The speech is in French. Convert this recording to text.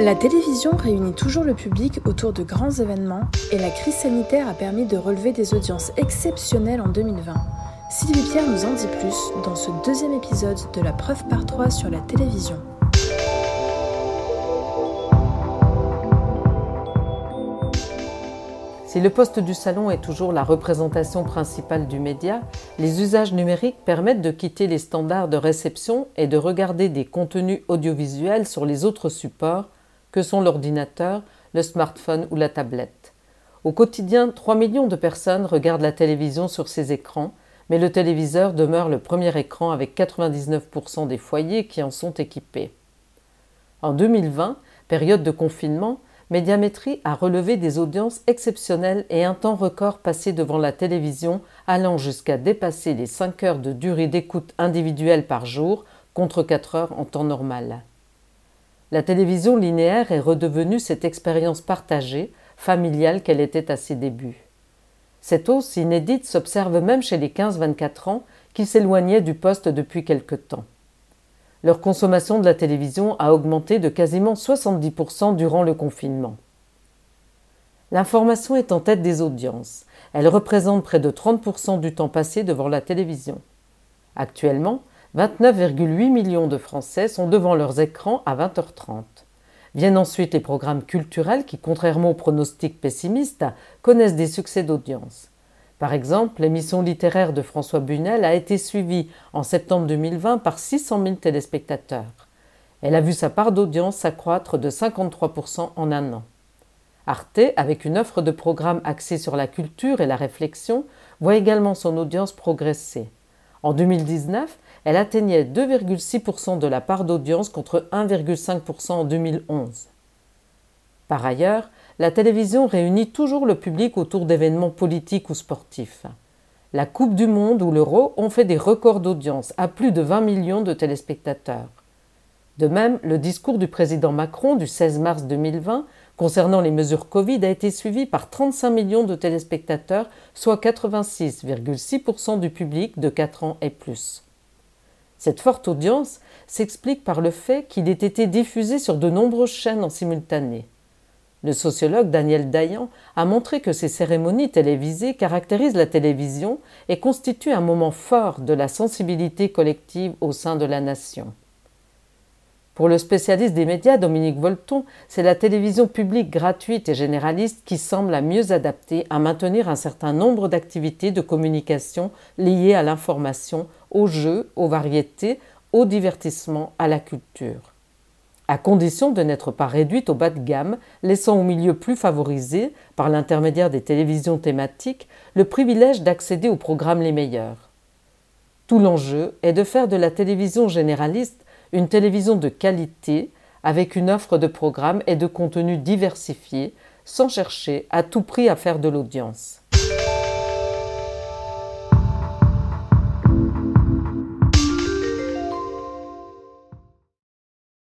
La télévision réunit toujours le public autour de grands événements et la crise sanitaire a permis de relever des audiences exceptionnelles en 2020. Sylvie Pierre nous en dit plus dans ce deuxième épisode de la preuve par 3 sur la télévision. Si le poste du salon est toujours la représentation principale du média, les usages numériques permettent de quitter les standards de réception et de regarder des contenus audiovisuels sur les autres supports que sont l'ordinateur, le smartphone ou la tablette. Au quotidien, 3 millions de personnes regardent la télévision sur ces écrans, mais le téléviseur demeure le premier écran avec 99% des foyers qui en sont équipés. En 2020, période de confinement, Médiamétrie a relevé des audiences exceptionnelles et un temps record passé devant la télévision allant jusqu'à dépasser les 5 heures de durée d'écoute individuelle par jour contre 4 heures en temps normal. La télévision linéaire est redevenue cette expérience partagée, familiale qu'elle était à ses débuts. Cette hausse inédite s'observe même chez les 15-24 ans qui s'éloignaient du poste depuis quelque temps. Leur consommation de la télévision a augmenté de quasiment 70% durant le confinement. L'information est en tête des audiences. Elle représente près de 30% du temps passé devant la télévision. Actuellement, 29,8 millions de Français sont devant leurs écrans à 20h30. Viennent ensuite les programmes culturels qui, contrairement aux pronostics pessimistes, connaissent des succès d'audience. Par exemple, l'émission littéraire de François Bunel a été suivie en septembre 2020 par 600 000 téléspectateurs. Elle a vu sa part d'audience s'accroître de 53% en un an. Arte, avec une offre de programmes axée sur la culture et la réflexion, voit également son audience progresser. En 2019, elle atteignait 2,6% de la part d'audience contre 1,5% en 2011. Par ailleurs, la télévision réunit toujours le public autour d'événements politiques ou sportifs. La Coupe du Monde ou l'Euro ont fait des records d'audience à plus de 20 millions de téléspectateurs. De même, le discours du président Macron du 16 mars 2020 concernant les mesures Covid a été suivi par 35 millions de téléspectateurs, soit 86,6% du public de 4 ans et plus. Cette forte audience s'explique par le fait qu'il ait été diffusé sur de nombreuses chaînes en simultané. Le sociologue Daniel Dayan a montré que ces cérémonies télévisées caractérisent la télévision et constituent un moment fort de la sensibilité collective au sein de la nation. Pour le spécialiste des médias Dominique Volton, c'est la télévision publique gratuite et généraliste qui semble la mieux adaptée à maintenir un certain nombre d'activités de communication liées à l'information, aux jeux, aux variétés, au divertissement, à la culture. À condition de n'être pas réduite au bas de gamme, laissant au milieu plus favorisé, par l'intermédiaire des télévisions thématiques, le privilège d'accéder aux programmes les meilleurs. Tout l'enjeu est de faire de la télévision généraliste une télévision de qualité avec une offre de programmes et de contenus diversifiés sans chercher à tout prix à faire de l'audience.